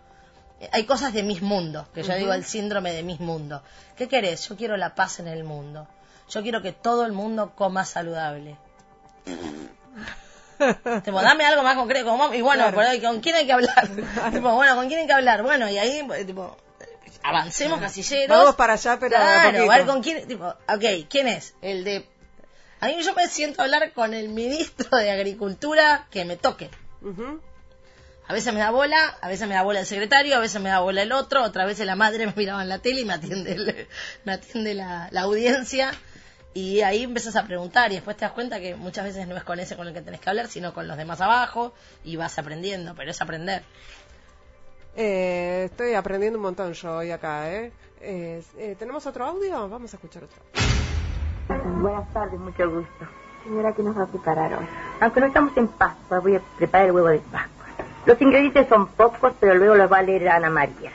Eh, Hay cosas de mis mundos, que yo digo el síndrome de mis mundos. ¿Qué querés? Yo quiero la paz en el mundo. Yo quiero que todo el mundo coma saludable. Tipo, dame algo más concreto. y bueno, Claro. ¿con quién hay que hablar? tipo, bueno, ¿con quién hay que hablar? Bueno, y ahí, eh, tipo, avancemos casilleros. Vamos para allá, pero Claro, a ver con quién, tipo, ok, ¿quién es? El de... A mí yo me siento a hablar con el ministro de Agricultura que me toque. Ujú. A veces me da bola, a veces me da bola el secretario, a veces me da bola el otro, otra vez la madre me miraba en la tele y me atiende, el- me atiende la, la audiencia. Y ahí empiezas a preguntar y después te das cuenta que muchas veces no es con ese con el que tenés que hablar, sino con los demás abajo y vas aprendiendo, pero es aprender. Eh, estoy aprendiendo un montón yo hoy acá, ¿eh? Eh, eh, ¿Tenemos otro audio? Vamos a escuchar otro. Buenas tardes, mucho gusto. Señora, ¿qué nos va a preparar hoy? Aunque no estamos en Pascua, voy a preparar el huevo de Pascua. Los ingredientes son pocos, pero luego los va a leer Ana María.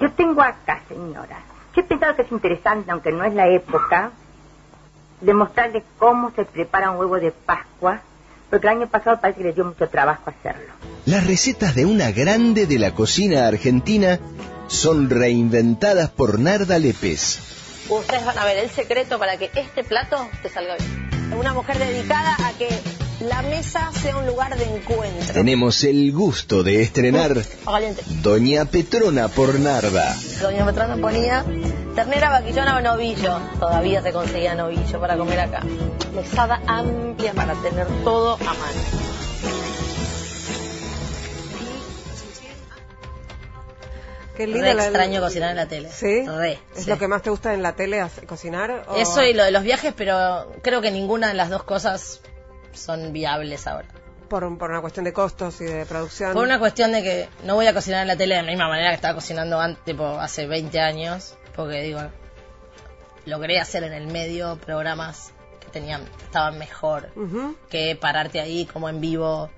Yo tengo acá, señora, que he pensado que es interesante, aunque no es la época, demostrarles cómo se prepara un huevo de Pascua, porque el año pasado parece que les dio mucho trabajo hacerlo. Las recetas de una grande de la cocina argentina son reinventadas por Narda Lépez. Ustedes van a ver el secreto para que este plato te salga bien. una mujer dedicada a que la mesa sea un lugar de encuentro. Tenemos el gusto de estrenar. Doña Petrona por Narda. Doña Petrona ponía ternera, vaquillona o novillo. Todavía se conseguía novillo para comer acá. Mesada amplia para tener todo a mano. Qué Re linda la- extraño cocinar en la tele. ¿Sí? Re. ¿Es sí. lo que más te gusta en la tele, cocinar? o- Eso y lo de los viajes, pero creo que ninguna de las dos cosas son viables ahora. Por, por una cuestión de costos y de producción. Por una cuestión de que no voy a cocinar en la tele de la misma manera que estaba cocinando antes, tipo, hace 20 años, porque digo, logré hacer en el medio programas que tenían, estaban mejor Ujú. que pararte ahí como en vivo,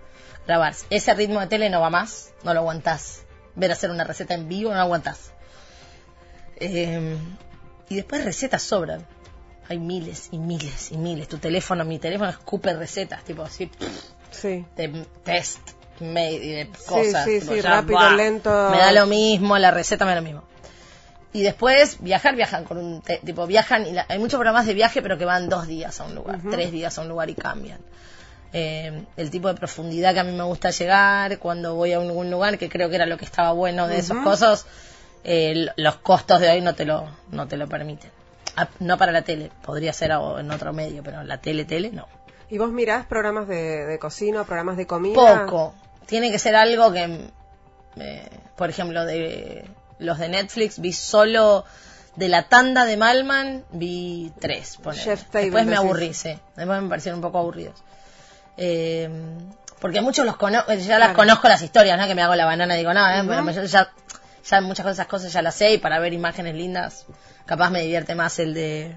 grabar. Ese ritmo de tele no va más, no lo aguantás. Ver hacer una receta en vivo no lo aguantás. Eh, y después recetas sobran. Hay miles y miles y miles. Tu teléfono, mi teléfono escupe recetas, tipo así, Sí. de test made de cosas. sí, tipo, sí, ya, rápido, lento. Me da lo mismo, la receta me da lo mismo. Y después viajar, viajan con un te- tipo viajan y la- hay muchos programas de viaje pero que van dos días a un lugar, tres días a un lugar y cambian. Eh, el tipo de profundidad que a mí me gusta llegar cuando voy a algún lugar que creo que era lo que estaba bueno de esos cosas, eh, los costos de hoy no te lo no te lo permiten. Ah, No para la tele, podría ser en otro medio, pero la tele tele no. ¿Y vos mirás programas de, de cocina programas de comida? Poco. Tiene que ser algo que, eh, por ejemplo, de los de Netflix vi solo de la tanda de Malman vi tres. Table, Después me aburrí, sí. Después me parecieron un poco aburridos. Eh, porque muchos los conozco, ya Claro. las conozco las historias, ¿no? Que me hago la banana y digo, no, eh, bueno, yo ya, ya muchas de esas cosas ya las sé y para ver imágenes lindas, capaz me divierte más el de...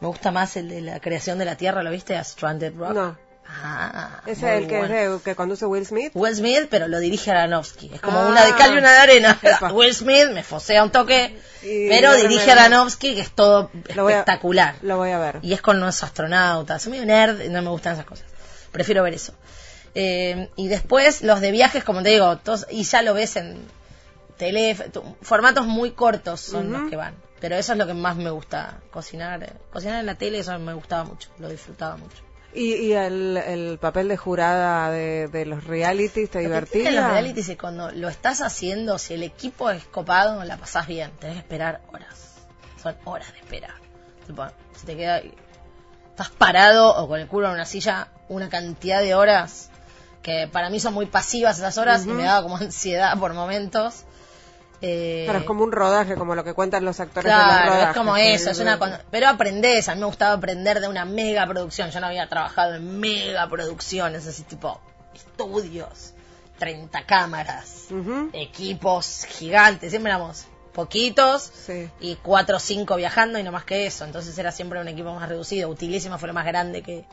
Me gusta más el de la creación de la Tierra, ¿lo viste? A Stranded Rock. No. Ah, ¿Es muy el que, bueno. es que conduce Will Smith? Will Smith, pero lo dirige Aronofsky. Es como Ah. una de cal y una de arena. Epa. Will Smith me fosea un toque, Y pero dirige Aronofsky, que es todo Lo voy a- espectacular. Lo voy a ver. Y es con unos astronautas. Soy medio nerd y no me gustan esas cosas. Prefiero ver eso. Eh, y después los de viajes, como te digo, todos, y ya lo ves en tele, formatos muy cortos son los que van. Pero eso es lo que más me gusta cocinar. Cocinar en la tele, eso me gustaba mucho, lo disfrutaba mucho. ¿Y, y el, el papel de jurada de, de los realities te Lo que divertía? tiene los realities es que cuando lo estás haciendo, si el equipo es copado, la pasás bien. Tenés que esperar horas. Son horas de espera. Tipo, si te queda. Estás parado o con el culo en una silla una cantidad de horas que para mí son muy pasivas esas horas y me daba como ansiedad por momentos. Eh, Pero es como un rodaje, como lo que cuentan los actores de los Claro, rodajes. es como eso, es una, pero aprendés, a mí me gustaba aprender de una mega producción, yo no había trabajado en mega producciones, así tipo estudios, 30 cámaras, equipos gigantes, siempre éramos poquitos Sí. y cuatro o cinco viajando y no más que eso, entonces era siempre un equipo más reducido, Utilísima fue lo más grande que,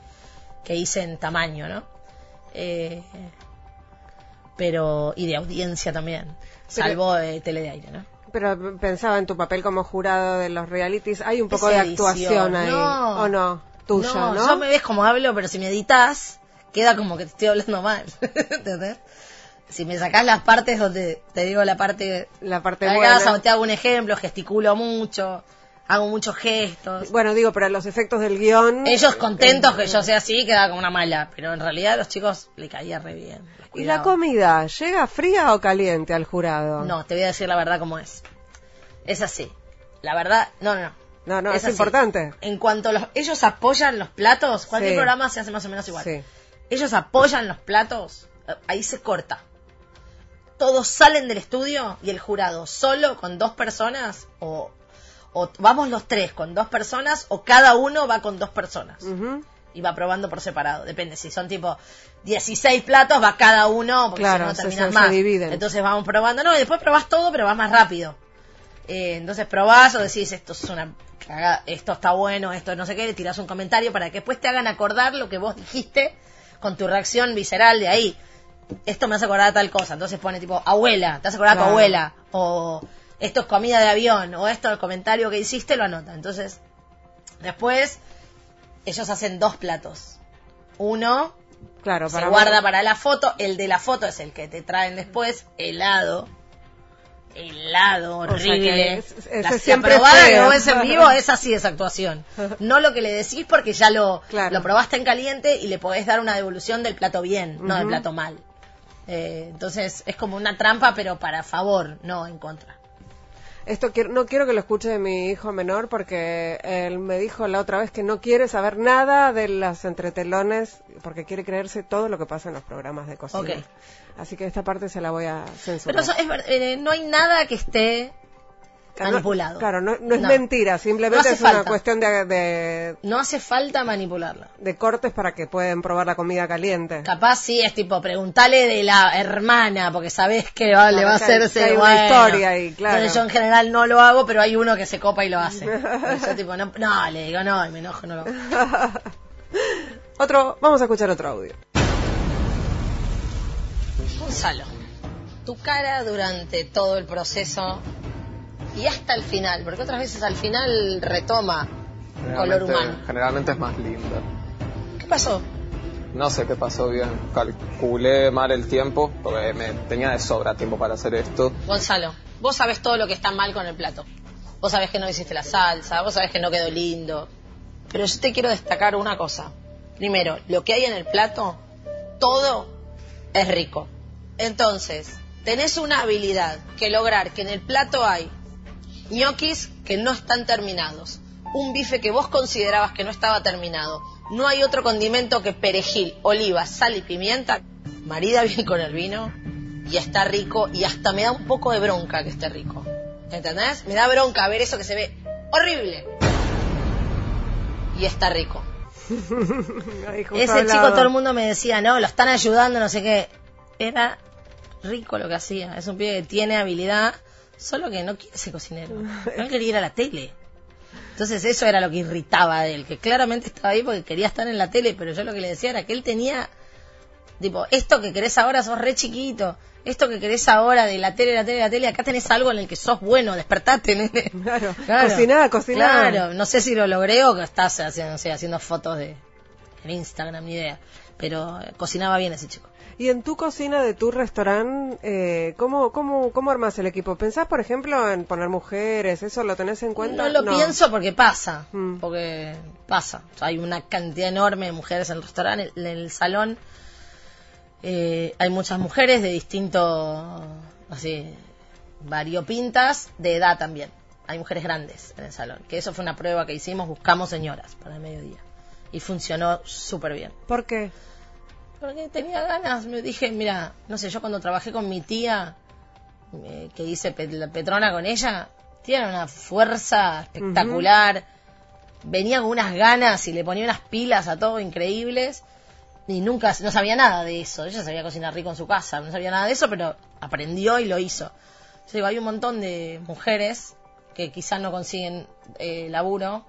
que hice en tamaño, ¿no? Eh, pero, y de audiencia también, salvo eh, tele de aire, ¿no? Pero pensaba en tu papel como jurado de los realities. Hay un poco de edición. actuación ahí. No. ¿O no? Tuya, ¿no? yo me ves como hablo, pero si me editas, queda como que te estoy hablando mal. ¿Entendés? Si me sacás las partes donde te digo la parte... La parte buena. te hago un ejemplo, gesticulo mucho, hago muchos gestos. Bueno, digo, pero los efectos del guion... Ellos contentos que yo sea así, queda como una mala. Pero en realidad a los chicos le caía re bien. ¿Y la comida llega fría o caliente al jurado? No, te voy a decir la verdad como es. Es así. La verdad, no, no. No, no, es, así. importante. En cuanto los, ellos apoyan los platos, cualquier Sí. programa se hace más o menos igual. Sí. Ellos apoyan los platos, eh, ahí se corta. Todos salen del estudio y el jurado solo con dos personas o, o vamos los tres con dos personas o cada uno va con dos personas y va probando por separado. Depende, si son tipo 16 platos, va cada uno, porque Claro, si no se- se más. Entonces vamos probando, no, y después probás todo, pero vas más rápido. Eh, entonces probás o decís, esto es una cagada, esto está bueno, esto no sé qué, le tirás un comentario para que después te hagan acordar lo que vos dijiste con tu reacción visceral de ahí. Esto me hace acordar a tal cosa. Entonces pone tipo, abuela, te hace acordar a tu Claro. abuela. O esto es comida de avión. O esto, el comentario que hiciste, lo anota. Entonces, después, ellos hacen dos platos. Uno Claro, se guarda para la foto. El de la foto es el que te traen después, helado. helado, O sea que horrible. es- ese la, siempre probada que ves en vivo es así esa actuación. No lo que le decís porque ya lo, Claro. lo probaste en caliente y le podés dar una devolución del plato bien, no del plato mal. Eh, entonces es como una trampa, pero para favor, no en contra. Esto quiero- no quiero que lo escuche mi hijo menor porque él me dijo la otra vez que no quiere saber nada de las entretelones porque quiere creerse todo lo que pasa en los programas de cocina. Así que esta parte se la voy a censurar. Pero eso es, ver- eh, no hay nada que esté Claro, manipulado. No, claro, no, no es No. mentira, simplemente No es una cuestión de, de, No hace falta manipularla. de cortes para que puedan probar la comida caliente. Capaz sí es tipo, preguntale de la hermana, porque sabés que va- le va a hay- hacerse hay una historia ahí, claro. Entonces yo en general no lo hago, pero hay uno que se copa y lo hace. Yo tipo, no, no, le digo no, y me enojo, no lo hago. otro, vamos a escuchar otro audio. Gonzalo, tu cara durante todo el proceso y hasta el final, porque otras veces al final retoma color humano. Generalmente es más linda. ¿Qué pasó? No sé qué pasó bien. Calculé mal el tiempo porque me tenía de sobra tiempo para hacer esto. Gonzalo, vos sabés todo lo que está mal con el plato. Vos sabés que no hiciste la salsa, vos sabés que no quedó lindo. Pero yo te quiero destacar una cosa. Primero, lo que hay en el plato, todo es rico. Entonces, tenés una habilidad que lograr que en el plato hay ñoquis que no están terminados, un bife que vos considerabas que no estaba terminado, no hay otro condimento que perejil, oliva, sal y pimienta, marida bien con el vino y está rico y hasta me da un poco de bronca que esté rico. ¿Entendés? Me da bronca ver eso que se ve horrible y está rico. Ese chico todo el mundo me decía, no, lo están ayudando, no sé qué. Era rico lo que hacía. Es un pibe que tiene habilidad, solo que no quiere ser cocinero. No quería ir a la tele. Entonces eso era lo que irritaba de él, que claramente estaba ahí porque quería estar en la tele, pero yo lo que le decía era que él tenía, tipo, esto que querés ahora sos re chiquito, esto que querés ahora de la tele, la tele, la tele, acá tenés algo en el que sos bueno, despertate, nene. Claro, cociná, cociná. Claro, no sé si lo logré o que estás haciendo, no sé, haciendo fotos de en Instagram, ni idea. Pero eh, cocinaba bien ese chico. Y en tu cocina de tu restaurante, eh, ¿cómo, cómo, ¿cómo armas el equipo? ¿Pensás, por ejemplo, en poner mujeres? ¿Eso lo tenés en cuenta? No lo pienso porque pasa, Mm. porque pasa. O sea, hay una cantidad enorme de mujeres en el restaurante, en el salón. eh, hay muchas mujeres de distinto, así, variopintas, de edad también. Hay mujeres grandes en el salón. Que eso fue una prueba que hicimos, buscamos señoras para el mediodía. Y funcionó súper bien. ¿Por qué? Porque tenía ganas, me dije, mira, no sé, yo cuando trabajé con mi tía, eh, que hice la Petrona con ella, tiene una fuerza espectacular, venía con unas ganas y le ponía unas pilas a todo increíbles, y nunca, no sabía nada de eso, ella sabía cocinar rico en su casa, no sabía nada de eso, pero aprendió y lo hizo. Yo digo, hay un montón de mujeres que quizás no consiguen eh, laburo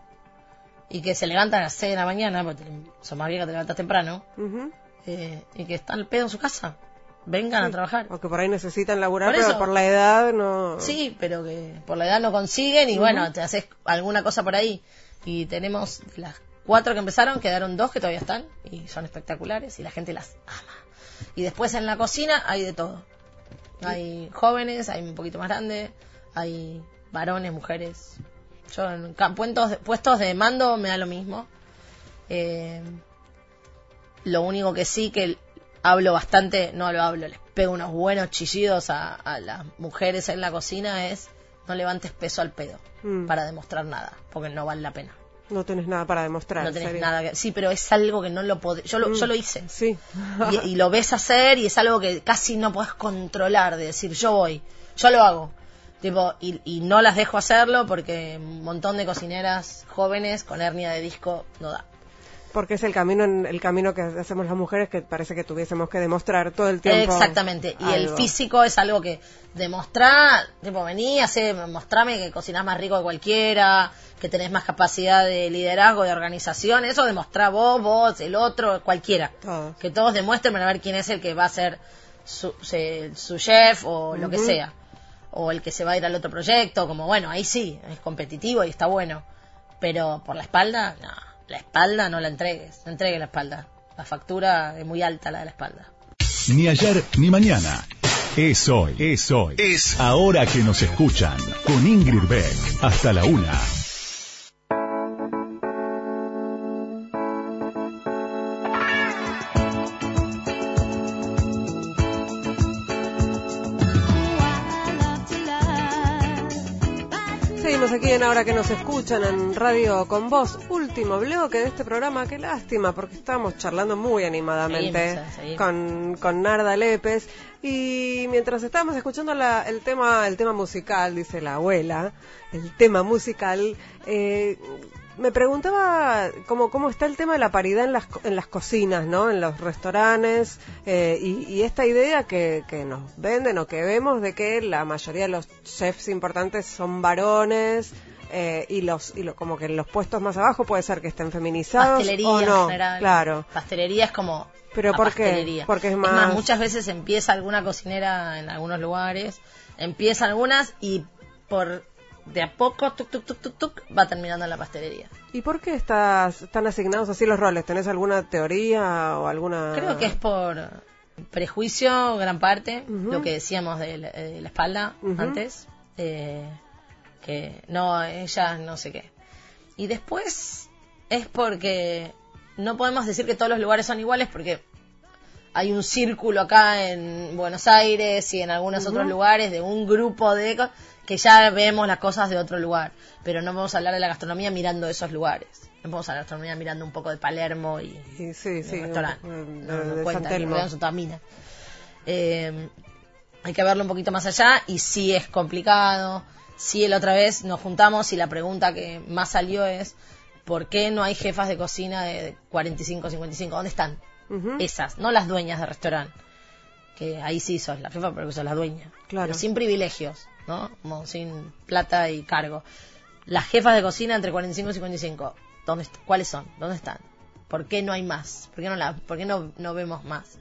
y que se levantan a las 6 de la mañana, porque son más viejas, te levantas temprano, eh, y que están al pedo en su casa. Vengan a trabajar. O que por ahí necesitan laburar, Por pero por la edad no... Sí, pero que por la edad no consiguen y bueno, te haces alguna cosa por ahí. Y tenemos las cuatro que empezaron, quedaron dos que todavía están y son espectaculares y la gente las ama. Y después en la cocina hay de todo. Hay jóvenes, hay un poquito más grandes, hay varones, mujeres. Yo en puestos de, puestos de mando me da lo mismo. Eh, lo único que sí que hablo bastante, no lo hablo, les pego unos buenos chillidos a, a las mujeres en la cocina es no levantes peso al pedo Mm. para demostrar nada, porque no vale la pena. No tenés nada para demostrar. No tenés nada que... Sí, pero es algo que no lo podés... Yo lo, Mm. yo lo hice. Sí. Y, y lo ves hacer y es algo que casi no podés controlar, de decir, yo voy, yo lo hago. Tipo, y, y no las dejo hacerlo porque un montón de cocineras jóvenes con hernia de disco no da. Porque es el camino el camino que hacemos las mujeres que parece que tuviésemos que demostrar todo el tiempo. Exactamente. Y el físico es algo que demostrar, tipo, vení, hacé, mostrame que cocinás más rico que cualquiera, que tenés más capacidad de liderazgo, de organización. Eso demostrá vos, vos, el otro, cualquiera. Todos. Que todos demuestren para ver quién es el que va a ser su, su chef o lo que sea. O el que se va a ir al otro proyecto, como bueno, ahí sí, es competitivo y está bueno. Pero por la espalda, no. La espalda no la entregues, no entregues la espalda. La factura es muy alta la de la espalda. Ni ayer ni mañana. Es hoy, es hoy. Es ahora que nos escuchan. Con Ingrid Beck. Hasta la una. Ahora que nos escuchan en Radio con Voz. Último bloque de este programa. Qué lástima, porque estábamos charlando muy animadamente Seguimos, seguimos. con, con Narda Lépez. Y mientras estábamos escuchando la- el tema el tema musical, dice la abuela, el tema musical, eh, me preguntaba cómo, cómo está el tema de la paridad en las, en las cocinas, ¿no? En los restaurantes eh, y, y esta idea que, que nos venden o que vemos de que la mayoría de los chefs importantes son varones eh, y los y lo- como que en los puestos más abajo puede ser que estén feminizados Pastelería o no. en general. Claro. Pastelería es como. Pero ¿por qué? Porque es más- muchas veces empieza alguna cocinera en algunos lugares, empiezan algunas y por de a poco, tuc, tuc, tuc, tuc, tuc, va terminando en la pastelería. ¿Y por qué estás, están asignados así los roles? ¿Tenés alguna teoría o alguna...? Creo que es por prejuicio, gran parte, lo que decíamos de la, de la espalda antes, eh, que no, ella no sé qué. Y después es porque no podemos decir que todos los lugares son iguales porque hay un círculo acá en Buenos Aires y en algunos otros lugares de un grupo de que ya vemos las cosas de otro lugar, pero no vamos a hablar de la gastronomía mirando esos lugares. No vamos a la gastronomía mirando un poco de Palermo y, Sí, sí, sí, restaurante. No, no de cuenta, San. Eh, hay que verlo un poquito más allá y sí es complicado. Sí, la otra vez nos juntamos y la pregunta que más salió es ¿por qué no hay jefas de cocina de 45, 55? ¿Dónde están? Esas, no las dueñas de restaurante. Que ahí sí sos la jefa, pero que sos la dueña. Claro. Pero sin privilegios, ¿no? Como sin plata y cargo. Las jefas de cocina entre 45 y 55, ¿dónde ¿cuáles son? ¿Dónde están? ¿Por qué no hay más? ¿Por qué no, la, por qué no, no vemos más?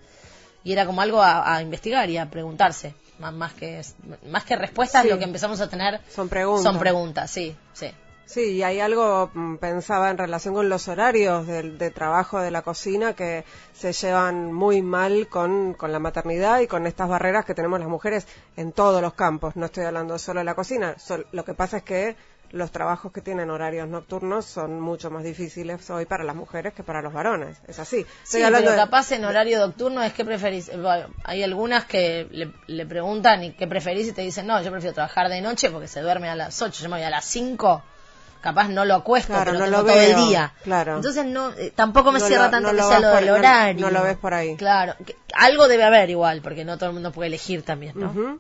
Y era como algo a, a investigar y a preguntarse. Más, más que más que respuestas, Sí. lo que empezamos a tener Son preguntas. son preguntas, sí, sí. Sí, y hay algo, mm, pensaba en relación con los horarios del- de, trabajo de la cocina que se llevan muy mal con, con la maternidad y con estas barreras que tenemos las mujeres en todos los campos. No estoy hablando solo de la cocina. Sol- lo que pasa es que los trabajos que tienen horarios nocturnos son mucho más difíciles hoy para las mujeres que para los varones. Es así. Estoy Sí, hablando pero de- capaz en horario nocturno es que preferís. eh, bueno, hay algunas que le, le preguntan y qué preferís y te dicen, no, yo prefiero trabajar de noche porque se duerme a las 8, yo me voy a las 5. Capaz no lo acuesto, Claro, pero no lo todo veo, el día. claro. Entonces no, eh, tampoco me No cierra lo- tanto no que sea lo del horario. no lo ves por ahí. Claro, que- algo debe haber igual, porque no todo el mundo puede elegir también, ¿no?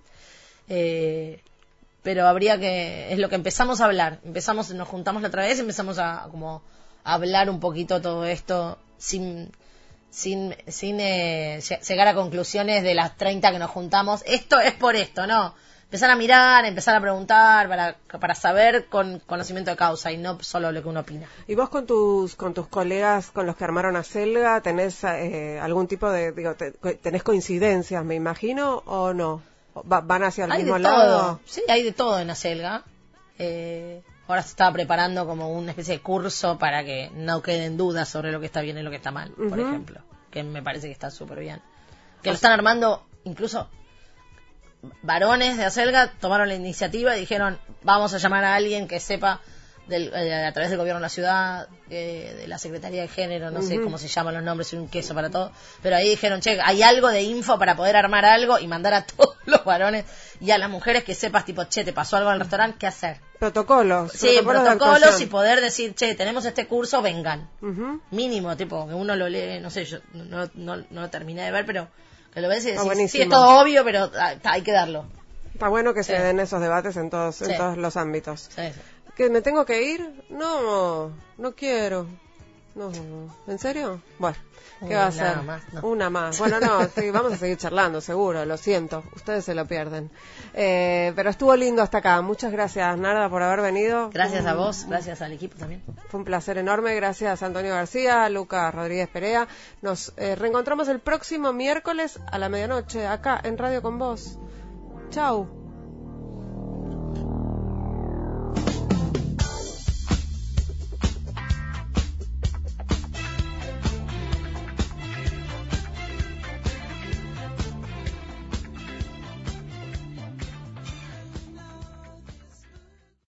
Eh, pero habría que es lo que empezamos a hablar empezamos nos juntamos la otra vez y empezamos a como a hablar un poquito todo esto sin sin sin eh, lle- llegar a conclusiones de las 30 que nos juntamos esto es por esto no empezar a mirar empezar a preguntar para para saber con conocimiento de causa y no solo lo que uno opina. ¿Y vos con tus con tus colegas con los que armaron a Selga tenés eh, algún tipo de digo te- tenés coincidencias me imagino o no Va- van hacia el hay mismo de lado todo. Sí hay de todo en Acelga eh, ahora se estaba preparando como una especie de curso para que no queden dudas sobre lo que está bien y lo que está mal por ejemplo que me parece que está súper bien. Que lo están armando incluso varones de Acelga tomaron la iniciativa y dijeron vamos a llamar a alguien que sepa del, eh, a través del gobierno de la ciudad, eh, de la Secretaría de Género, no sé cómo se llaman los nombres, un queso para todo, pero ahí dijeron, che, hay algo de info para poder armar algo y mandar a todos los varones y a las mujeres que sepas, tipo, che, te pasó algo en el restaurante, ¿qué hacer? protocolos Sí, protocolos y poder decir, che, tenemos este curso, vengan. Mínimo, tipo, que uno lo lee, no sé, yo no, no, no lo terminé de ver, pero que lo ves y decís, sí, es todo obvio, pero ah, hay que darlo. está bueno que se Sí. den esos debates en todos en Sí. todos los ámbitos sí. que me tengo que ir no no quiero no en serio bueno ¿Qué Uy, va a hacer? más, no. Una más. Bueno, no, sí, vamos a seguir charlando, seguro, lo siento. Ustedes se lo pierden. Eh, pero estuvo lindo hasta acá. Muchas gracias, Narda, por haber venido. Gracias a vos, gracias al equipo también. Fue un placer enorme. Gracias a Antonio García, a Lucas Rodríguez Perea. Nos eh, reencontramos el próximo miércoles a la medianoche acá en Radio con Vos. Chau.